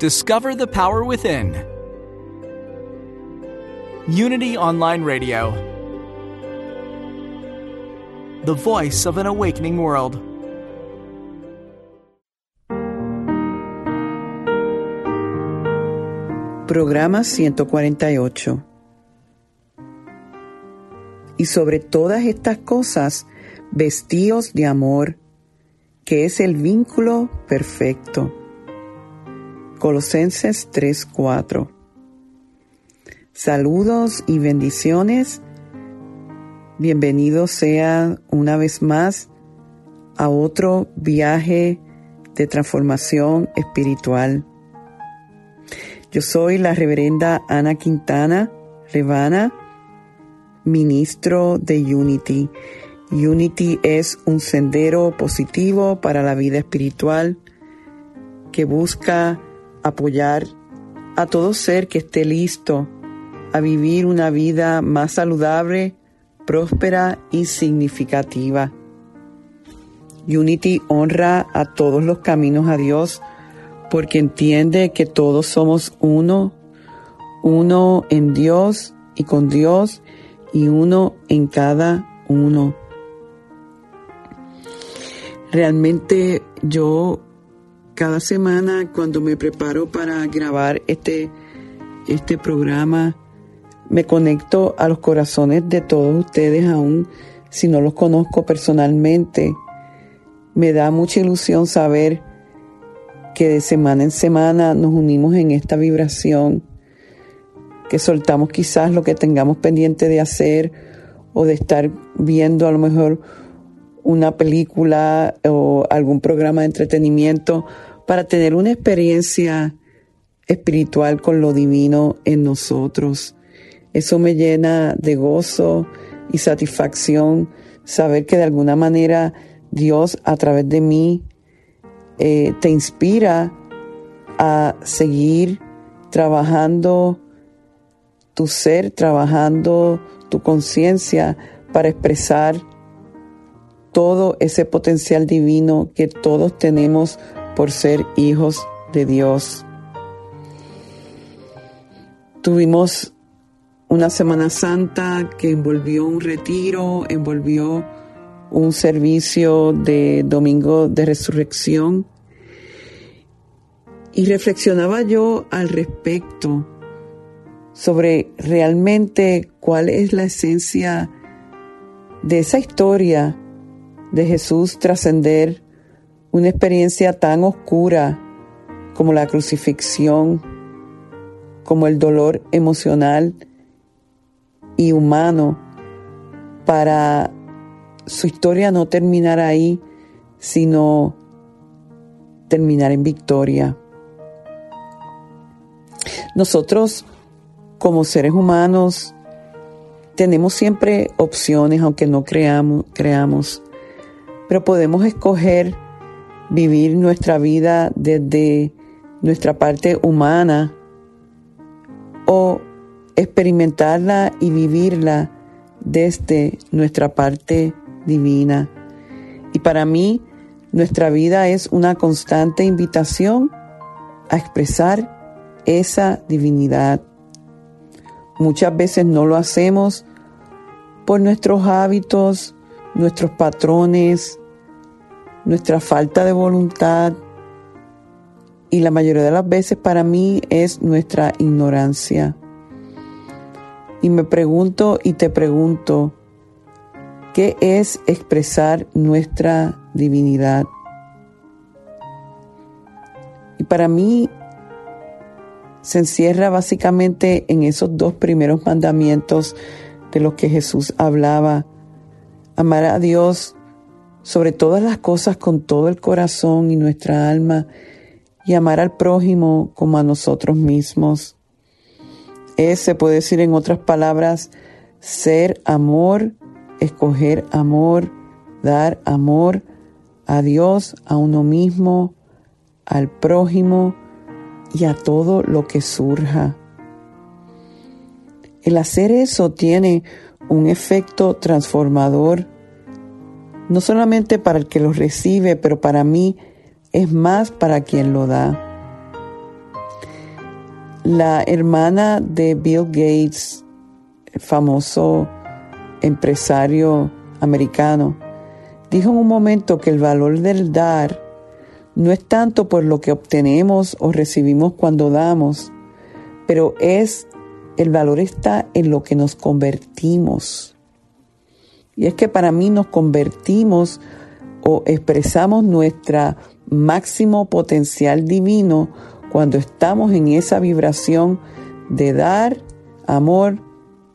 Discover the power within. Unity Online Radio. The voice of an awakening world. Programa 148. Y sobre todas estas cosas, vestíos de amor, que es el vínculo perfecto. Colosenses 3:4. Saludos y bendiciones. Bienvenido sea una vez más a otro viaje de transformación espiritual. Yo soy la reverenda Ana Quintana Revana, ministro de Unity. Unity es un sendero positivo para la vida espiritual que busca apoyar a todo ser que esté listo a vivir una vida más saludable, próspera y significativa. Unity honra a todos los caminos a Dios porque entiende que todos somos uno, uno en Dios y con Dios y uno en cada uno. Realmente yo cada semana cuando me preparo para grabar este, este programa, me conecto a los corazones de todos ustedes, aún si no los conozco personalmente. Me da mucha ilusión saber que de semana en semana nos unimos en esta vibración, que soltamos quizás lo que tengamos pendiente de hacer o de estar viendo a lo mejor una película o algún programa de entretenimiento para tener una experiencia espiritual con lo divino en nosotros. Eso me llena de gozo y satisfacción saber que de alguna manera Dios a través de mí eh, te inspira a seguir trabajando tu ser, trabajando tu conciencia para expresar todo ese potencial divino que todos tenemos por ser hijos de Dios. Tuvimos una Semana Santa que envolvió un retiro, envolvió un servicio de Domingo de Resurrección y reflexionaba yo al respecto sobre realmente cuál es la esencia de esa historia de Jesús trascender una experiencia tan oscura como la crucifixión, como el dolor emocional y humano, para su historia no terminar ahí, sino terminar en victoria. Nosotros, como seres humanos, tenemos siempre opciones, aunque no creamos, creamos, pero podemos escoger vivir nuestra vida desde nuestra parte humana o experimentarla y vivirla desde nuestra parte divina. Y para mí, nuestra vida es una constante invitación a expresar esa divinidad. Muchas veces no lo hacemos por nuestros hábitos, nuestros patrones, nuestra falta de voluntad y la mayoría de las veces para mí es nuestra ignorancia. Y me pregunto y te pregunto, ¿qué es expresar nuestra divinidad? Y para mí se encierra básicamente en esos dos primeros mandamientos de los que Jesús hablaba. Amar a Dios sobre todas las cosas con todo el corazón y nuestra alma y amar al prójimo como a nosotros mismos. Es, se puede decir en otras palabras, ser amor, escoger amor, dar amor a Dios, a uno mismo, al prójimo y a todo lo que surja. El hacer eso tiene un efecto transformador, no solamente para el que lo recibe, pero para mí es más para quien lo da. La hermana de Bill Gates, el famoso empresario americano, dijo en un momento que el valor del dar no es tanto por lo que obtenemos o recibimos cuando damos, pero es el valor está en lo que nos convertimos. Y es que para mí nos convertimos o expresamos nuestra máximo potencial divino cuando estamos en esa vibración de dar amor,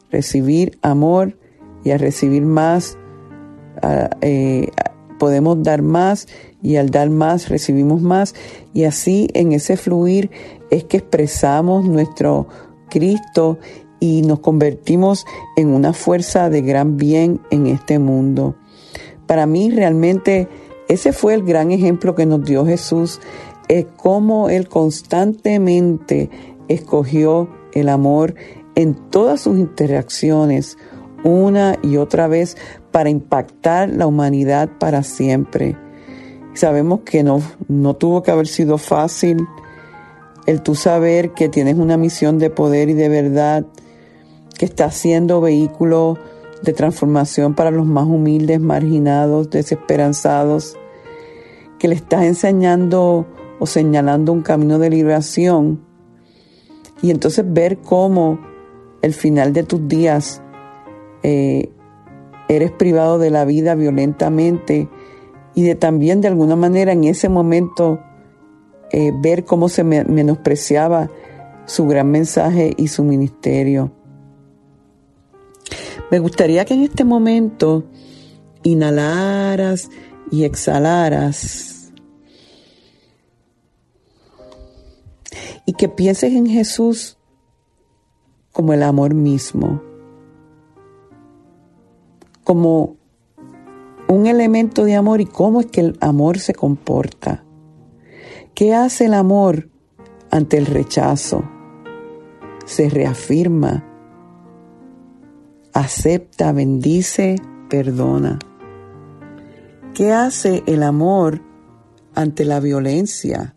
recibir amor y a recibir más eh, podemos dar más y al dar más recibimos más. Y así en ese fluir es que expresamos nuestro Cristo y nos convertimos en una fuerza de gran bien en este mundo. Para mí realmente ese fue el gran ejemplo que nos dio Jesús, es cómo Él constantemente escogió el amor en todas sus interacciones, una y otra vez, para impactar la humanidad para siempre. Sabemos que no, no tuvo que haber sido fácil el tú saber que tienes una misión de poder y de verdad, que estás siendo vehículo de transformación para los más humildes, marginados, desesperanzados, que le estás enseñando o señalando un camino de liberación y entonces ver cómo el final de tus días eh, eres privado de la vida violentamente y de también de alguna manera en ese momento eh, ver cómo se menospreciaba su gran mensaje y su ministerio. Me gustaría que en este momento inhalaras y exhalaras y que pienses en Jesús como el amor mismo, como un elemento de amor y cómo es que el amor se comporta. ¿Qué hace el amor ante el rechazo? Se reafirma, acepta, bendice, perdona. ¿Qué hace el amor ante la violencia?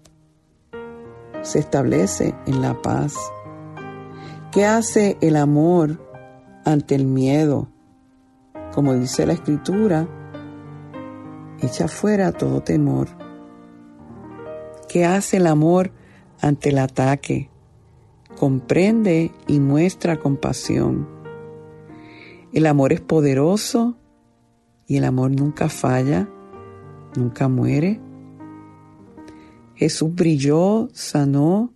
Se establece en la paz. ¿Qué hace el amor ante el miedo? Como dice la escritura, echa fuera todo temor. ¿Qué hace el amor ante el ataque? Comprende y muestra compasión. El amor es poderoso y el amor nunca falla, nunca muere. Jesús brilló, sanó.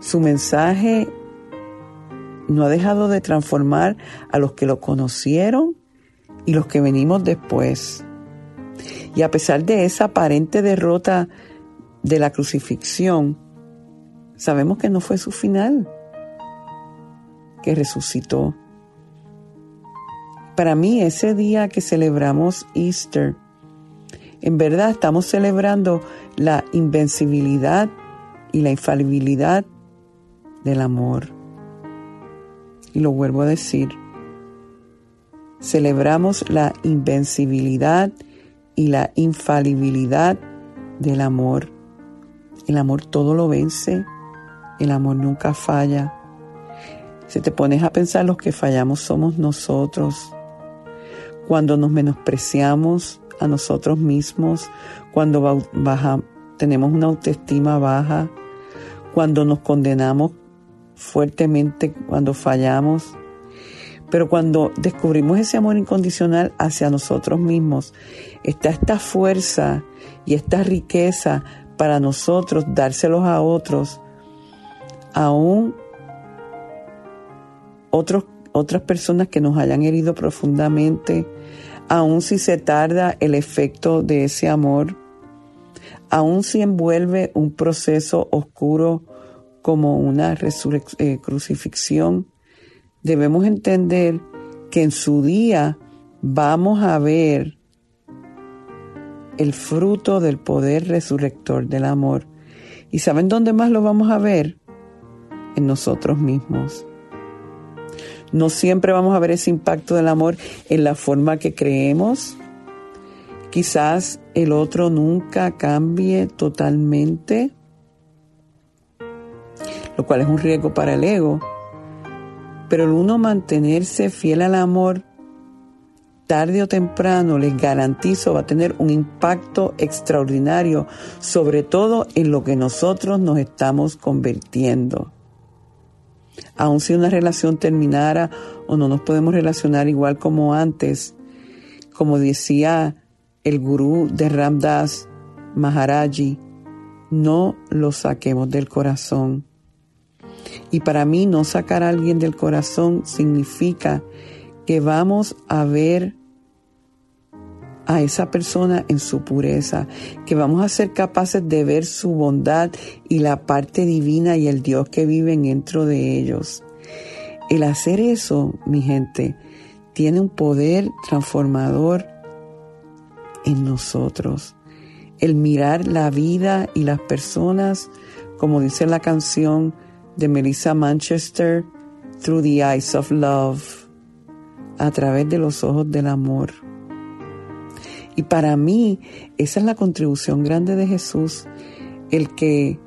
Su mensaje no ha dejado de transformar a los que lo conocieron y los que venimos después. Y a pesar de esa aparente derrota de la crucifixión, sabemos que no fue su final, que resucitó. Para mí ese día que celebramos Easter, en verdad estamos celebrando la invencibilidad y la infalibilidad del amor. Y lo vuelvo a decir, celebramos la invencibilidad y la infalibilidad del amor. El amor todo lo vence, el amor nunca falla. Si te pones a pensar, los que fallamos somos nosotros. Cuando nos menospreciamos a nosotros mismos, cuando baja, tenemos una autoestima baja, cuando nos condenamos fuertemente, cuando fallamos. Pero cuando descubrimos ese amor incondicional hacia nosotros mismos, está esta fuerza y esta riqueza para nosotros dárselos a otros, aún otros, otras personas que nos hayan herido profundamente, aun si se tarda el efecto de ese amor, aun si envuelve un proceso oscuro como una eh, crucifixión, debemos entender que en su día vamos a ver el fruto del poder resurrector del amor. ¿Y saben dónde más lo vamos a ver? En nosotros mismos. No siempre vamos a ver ese impacto del amor en la forma que creemos. Quizás el otro nunca cambie totalmente, lo cual es un riesgo para el ego. Pero el uno mantenerse fiel al amor, tarde o temprano, les garantizo, va a tener un impacto extraordinario, sobre todo en lo que nosotros nos estamos convirtiendo. Aun si una relación terminara o no nos podemos relacionar igual como antes, como decía el gurú de Ramdas Maharaji, no lo saquemos del corazón. Y para mí no sacar a alguien del corazón significa que vamos a ver a esa persona en su pureza, que vamos a ser capaces de ver su bondad y la parte divina y el Dios que vive dentro de ellos. El hacer eso, mi gente, tiene un poder transformador en nosotros. El mirar la vida y las personas, como dice la canción de Melissa Manchester, Through the Eyes of Love, a través de los ojos del amor. Y para mí esa es la contribución grande de Jesús, el que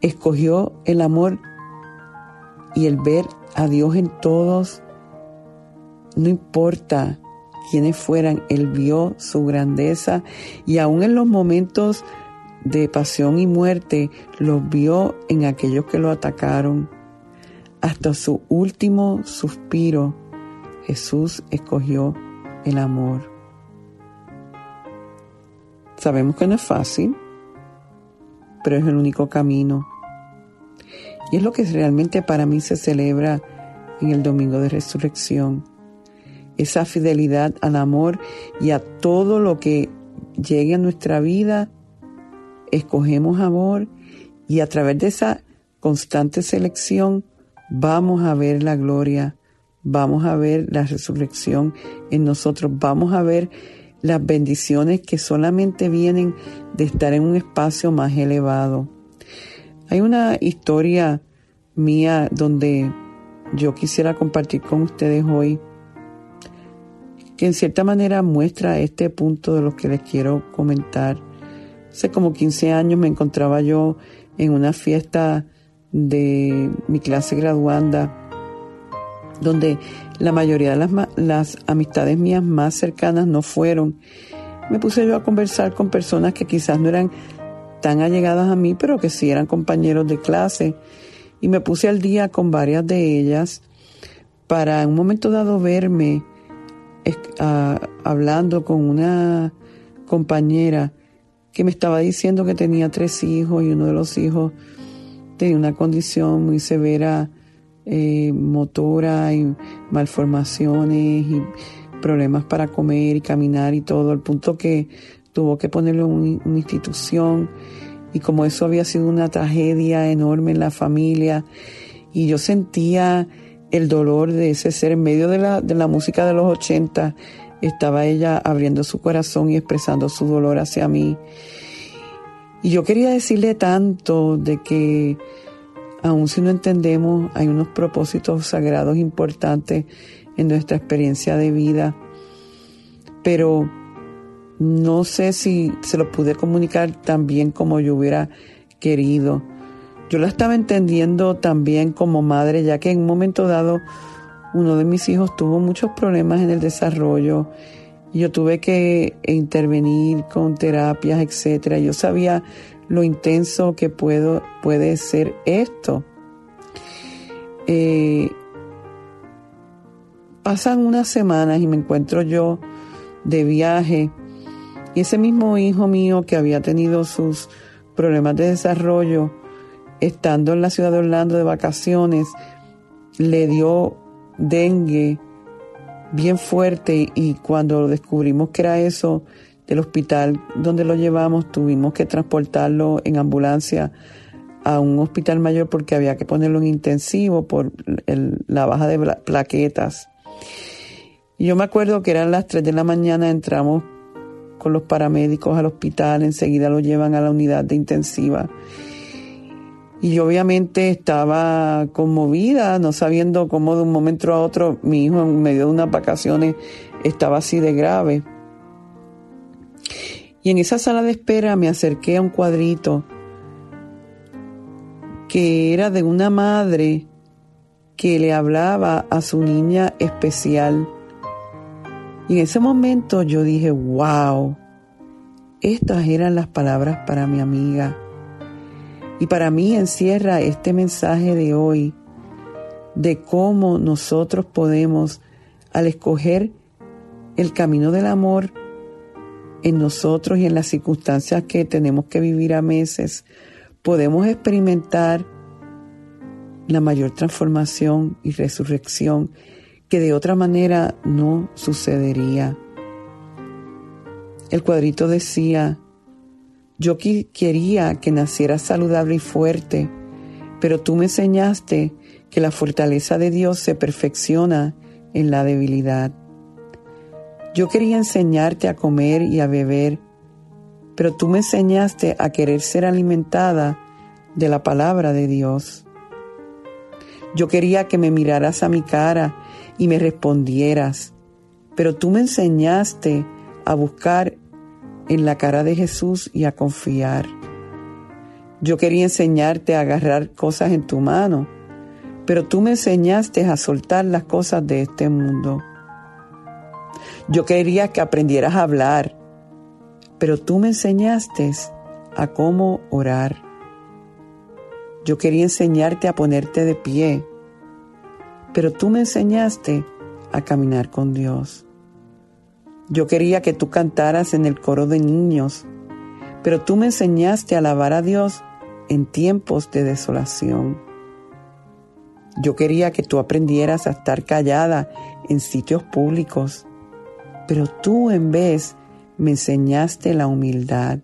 escogió el amor y el ver a Dios en todos, no importa quiénes fueran, Él vio su grandeza y aún en los momentos de pasión y muerte, los vio en aquellos que lo atacaron. Hasta su último suspiro, Jesús escogió el amor. Sabemos que no es fácil, pero es el único camino. Y es lo que realmente para mí se celebra en el Domingo de Resurrección. Esa fidelidad al amor y a todo lo que llegue a nuestra vida, escogemos amor y a través de esa constante selección vamos a ver la gloria, vamos a ver la resurrección en nosotros, vamos a ver las bendiciones que solamente vienen de estar en un espacio más elevado. Hay una historia mía donde yo quisiera compartir con ustedes hoy, que en cierta manera muestra este punto de lo que les quiero comentar. Hace como 15 años me encontraba yo en una fiesta de mi clase graduanda, donde la mayoría de las, las amistades mías más cercanas no fueron. Me puse yo a conversar con personas que quizás no eran tan allegadas a mí, pero que sí eran compañeros de clase. Y me puse al día con varias de ellas para en un momento dado verme hablando con una compañera que me estaba diciendo que tenía tres hijos y uno de los hijos tenía una condición muy severa eh, motora y malformaciones y problemas para comer y caminar y todo, al punto que tuvo que ponerlo en una institución. Y como eso había sido una tragedia enorme en la familia y yo sentía el dolor de ese ser en medio de la, de la música de los 80 estaba ella abriendo su corazón y expresando su dolor hacia mí. Y yo quería decirle tanto de que aun si no entendemos, hay unos propósitos sagrados importantes en nuestra experiencia de vida, pero no sé si se lo pude comunicar tan bien como yo hubiera querido. Yo la estaba entendiendo también como madre, ya que en un momento dado uno de mis hijos tuvo muchos problemas en el desarrollo yo tuve que intervenir con terapias, etcétera. Yo sabía lo intenso que puedo, puede ser esto. Eh, pasan unas semanas y me encuentro yo de viaje y ese mismo hijo mío que había tenido sus problemas de desarrollo, estando en la ciudad de Orlando de vacaciones, le dio dengue bien fuerte y cuando descubrimos que era eso del hospital donde lo llevamos, tuvimos que transportarlo en ambulancia a un hospital mayor porque había que ponerlo en intensivo por la baja de plaquetas. Yo me acuerdo que eran las 3 de la mañana, entramos con los paramédicos al hospital, enseguida lo llevan a la unidad de intensiva. Y yo obviamente estaba conmovida, no sabiendo cómo de un momento a otro mi hijo en medio de unas vacaciones estaba así de grave. Y en esa sala de espera me acerqué a un cuadrito que era de una madre que le hablaba a su niña especial y en ese momento yo dije, wow, estas eran las palabras para mi amiga. Y para mí encierra este mensaje de hoy de cómo nosotros podemos, al escoger el camino del amor en nosotros y en las circunstancias que tenemos que vivir a meses, podemos experimentar la mayor transformación y resurrección que de otra manera no sucedería. El cuadrito decía, yo quería que naciera saludable y fuerte, pero tú me enseñaste que la fortaleza de Dios se perfecciona en la debilidad. Yo quería enseñarte a comer y a beber, pero tú me enseñaste a querer ser alimentada de la palabra de Dios. Yo quería que me miraras a mi cara y me respondieras, pero tú me enseñaste a buscar en la cara de Jesús y a confiar. Yo quería enseñarte a agarrar cosas en tu mano, pero tú me enseñaste a soltar las cosas de este mundo. Yo quería que aprendieras a hablar, pero tú me enseñaste a cómo orar. Yo quería enseñarte a ponerte de pie, pero tú me enseñaste a caminar con Dios. Yo quería que tú cantaras en el coro de niños, pero tú me enseñaste a alabar a Dios en tiempos de desolación. Yo quería que tú aprendieras a estar callada en sitios públicos, pero tú en vez me enseñaste la humildad.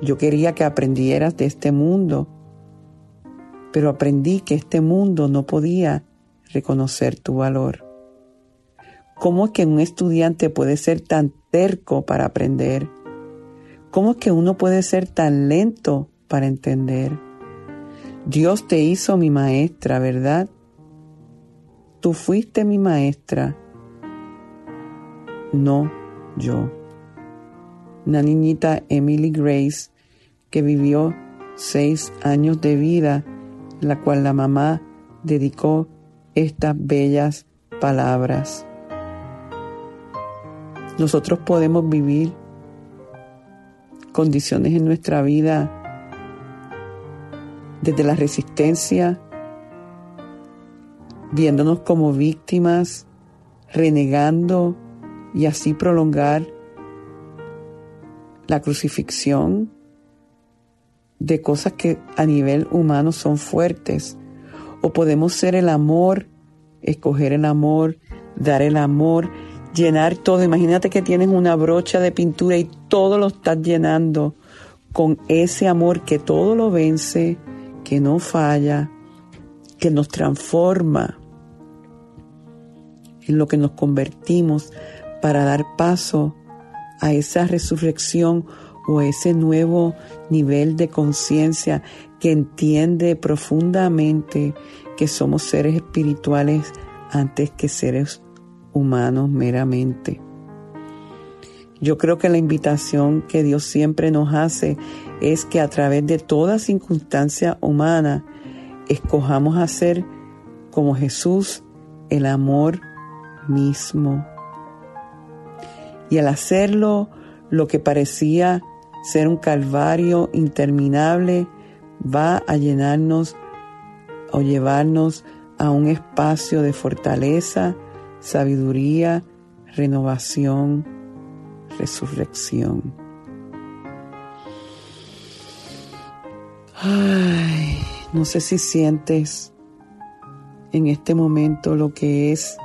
Yo quería que aprendieras de este mundo, pero aprendí que este mundo no podía reconocer tu valor. ¿Cómo es que un estudiante puede ser tan terco para aprender? ¿Cómo es que uno puede ser tan lento para entender? Dios te hizo mi maestra, ¿verdad? Tú fuiste mi maestra, no yo. Una niñita Emily Grace que vivió seis años de vida la cual la mamá dedicó estas bellas palabras. Nosotros podemos vivir condiciones en nuestra vida desde la resistencia, viéndonos como víctimas, renegando y así prolongar la crucifixión de cosas que a nivel humano son fuertes. O podemos ser el amor, escoger el amor, dar el amor, llenar todo. Imagínate que tienes una brocha de pintura y todo lo estás llenando con ese amor que todo lo vence, que no falla, que nos transforma en lo que nos convertimos para dar paso a esa resurrección o ese nuevo nivel de conciencia que entiende profundamente que somos seres espirituales antes que seres humanos meramente. Yo creo que la invitación que Dios siempre nos hace es que a través de toda circunstancia humana escojamos hacer como Jesús el amor mismo. Y al hacerlo, lo que parecía ser un calvario interminable va a llenarnos o llevarnos a un espacio de fortaleza, sabiduría, renovación, resurrección. Ay, no sé si sientes en este momento lo que es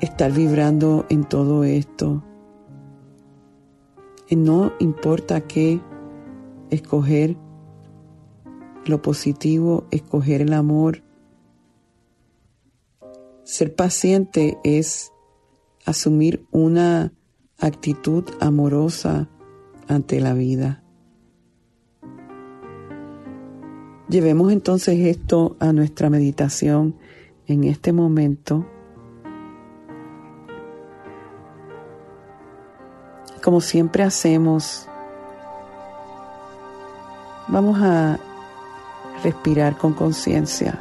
estar vibrando en todo esto. Y no importa qué, escoger lo positivo, escoger el amor. Ser paciente es asumir una actitud amorosa ante la vida. Llevemos entonces esto a nuestra meditación en este momento. Como siempre hacemos, vamos a respirar con conciencia.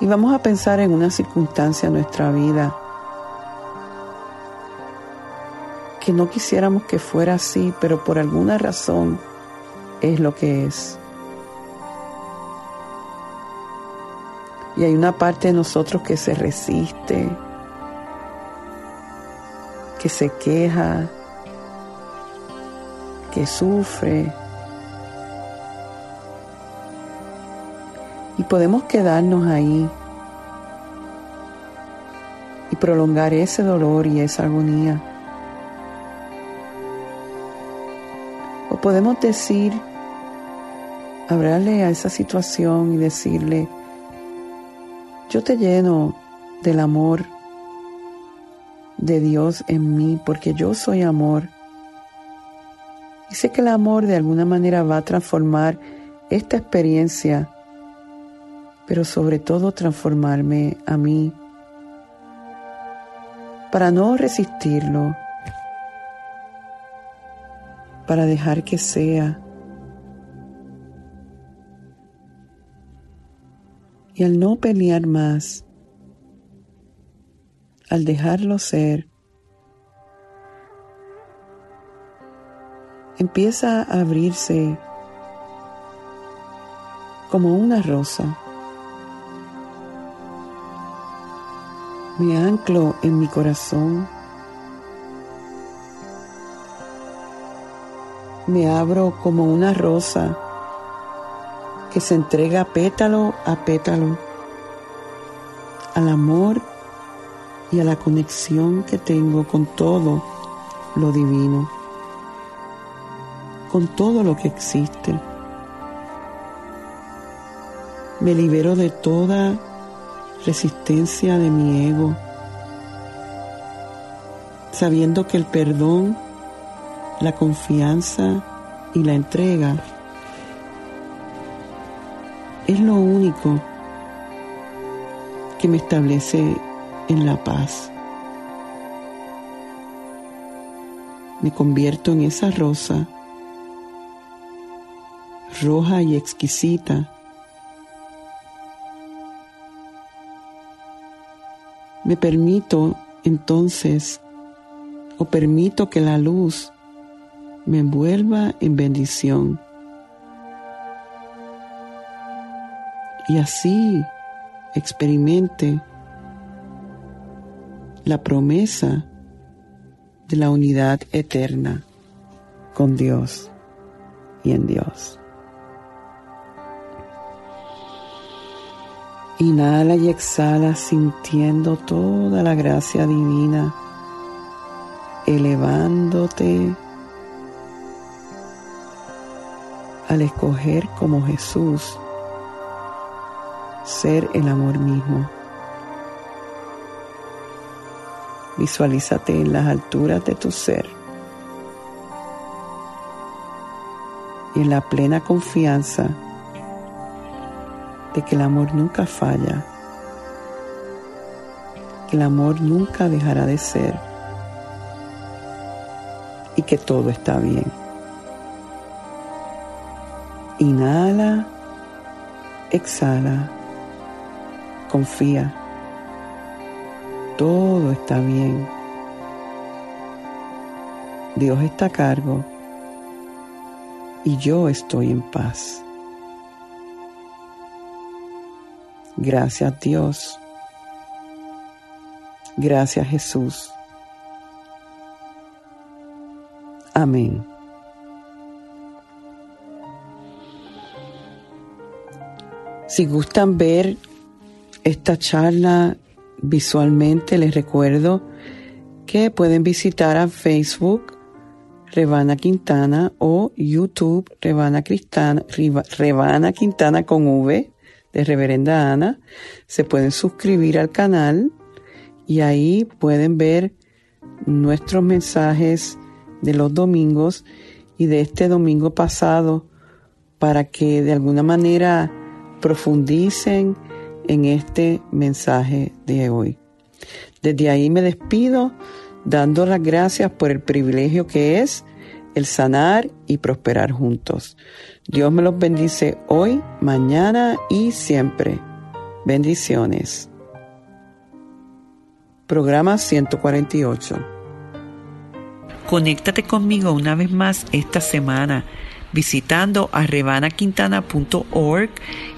Y vamos a pensar en una circunstancia en nuestra vida que no quisiéramos que fuera así, pero por alguna razón es lo que es. Y hay una parte de nosotros que se resiste, que se queja, que sufre. Y podemos quedarnos ahí y prolongar ese dolor y esa agonía. O podemos decir, hablarle a esa situación y decirle, yo te lleno del amor de Dios en mí, porque yo soy amor. Y sé que el amor de alguna manera va a transformar esta experiencia, pero sobre todo transformarme a mí, para no resistirlo, para dejar que sea. Y al no pelear más, al dejarlo ser, empieza a abrirse como una rosa. Me anclo en mi corazón. Me abro como una rosa que se entrega pétalo a pétalo al amor y a la conexión que tengo con todo lo divino, con todo lo que existe. Me libero de toda resistencia de mi ego, sabiendo que el perdón, la confianza y la entrega es lo único que me establece en la paz. Me convierto en esa rosa roja y exquisita. Me permito entonces o permito que la luz me envuelva en bendición. Y así experimente la promesa de la unidad eterna con Dios y en Dios. Inhala y exhala sintiendo toda la gracia divina, elevándote al escoger como Jesús ser el amor mismo. Visualízate en las alturas de tu ser y en la plena confianza de que el amor nunca falla, que el amor nunca dejará de ser y que todo está bien. Inhala, exhala, confía todo está bien. Dios está a cargo y yo estoy en paz. Gracias Dios. Gracias Jesús. Amén. Si gustan ver esta charla visualmente, les recuerdo que pueden visitar a Facebook Revana Quintana o YouTube Revana, Cristana, Revana Quintana con V de Reverenda Ana. Se pueden suscribir al canal y ahí pueden ver nuestros mensajes de los domingos y de este domingo pasado para que de alguna manera profundicen en este mensaje de hoy. Desde ahí me despido dando las gracias por el privilegio que es el sanar y prosperar juntos. Dios me los bendice hoy, mañana y siempre. Bendiciones. Programa 148. Conéctate conmigo una vez más esta semana visitando a revanaquintana.org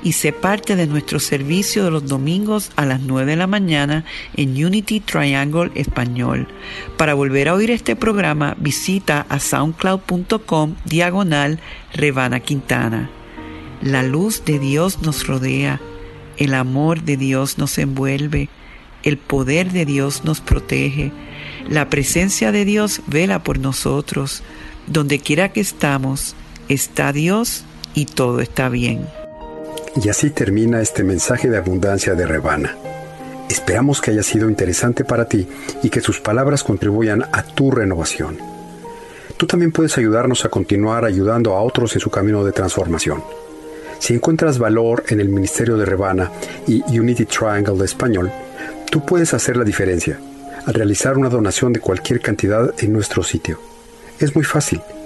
y sé parte de nuestro servicio de los domingos a las 9 de la mañana en Unity Triangle Español. Para volver a oír este programa, visita a soundcloud.com diagonal Revana Quintana. La luz de Dios nos rodea, el amor de Dios nos envuelve, el poder de Dios nos protege, la presencia de Dios vela por nosotros, donde quiera que estamos está Dios y todo está bien. Y así termina este mensaje de abundancia de Rebana. Esperamos que haya sido interesante para ti y que sus palabras contribuyan a tu renovación. Tú también puedes ayudarnos a continuar ayudando a otros en su camino de transformación. Si encuentras valor en el Ministerio de Rebana y Unity Triangle de Español, tú puedes hacer la diferencia al realizar una donación de cualquier cantidad en nuestro sitio. Es muy fácil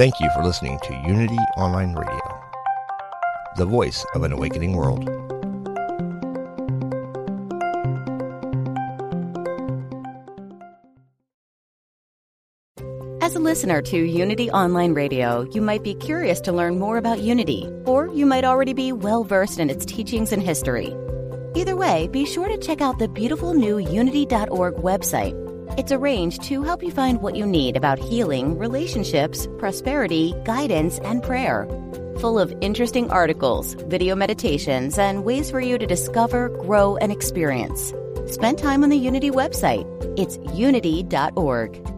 Thank you for listening to Unity Online Radio, the voice of an awakening world. As a listener to Unity Online Radio, you might be curious to learn more about Unity, or you might already be well versed in its teachings and history. Either way, be sure to check out the beautiful new Unity.org website it's arranged to help you find what you need about healing, relationships, prosperity, guidance, and prayer. Full of interesting articles, video meditations, and ways for you to discover, grow, and experience. Spend time on the Unity website. It's unity.org.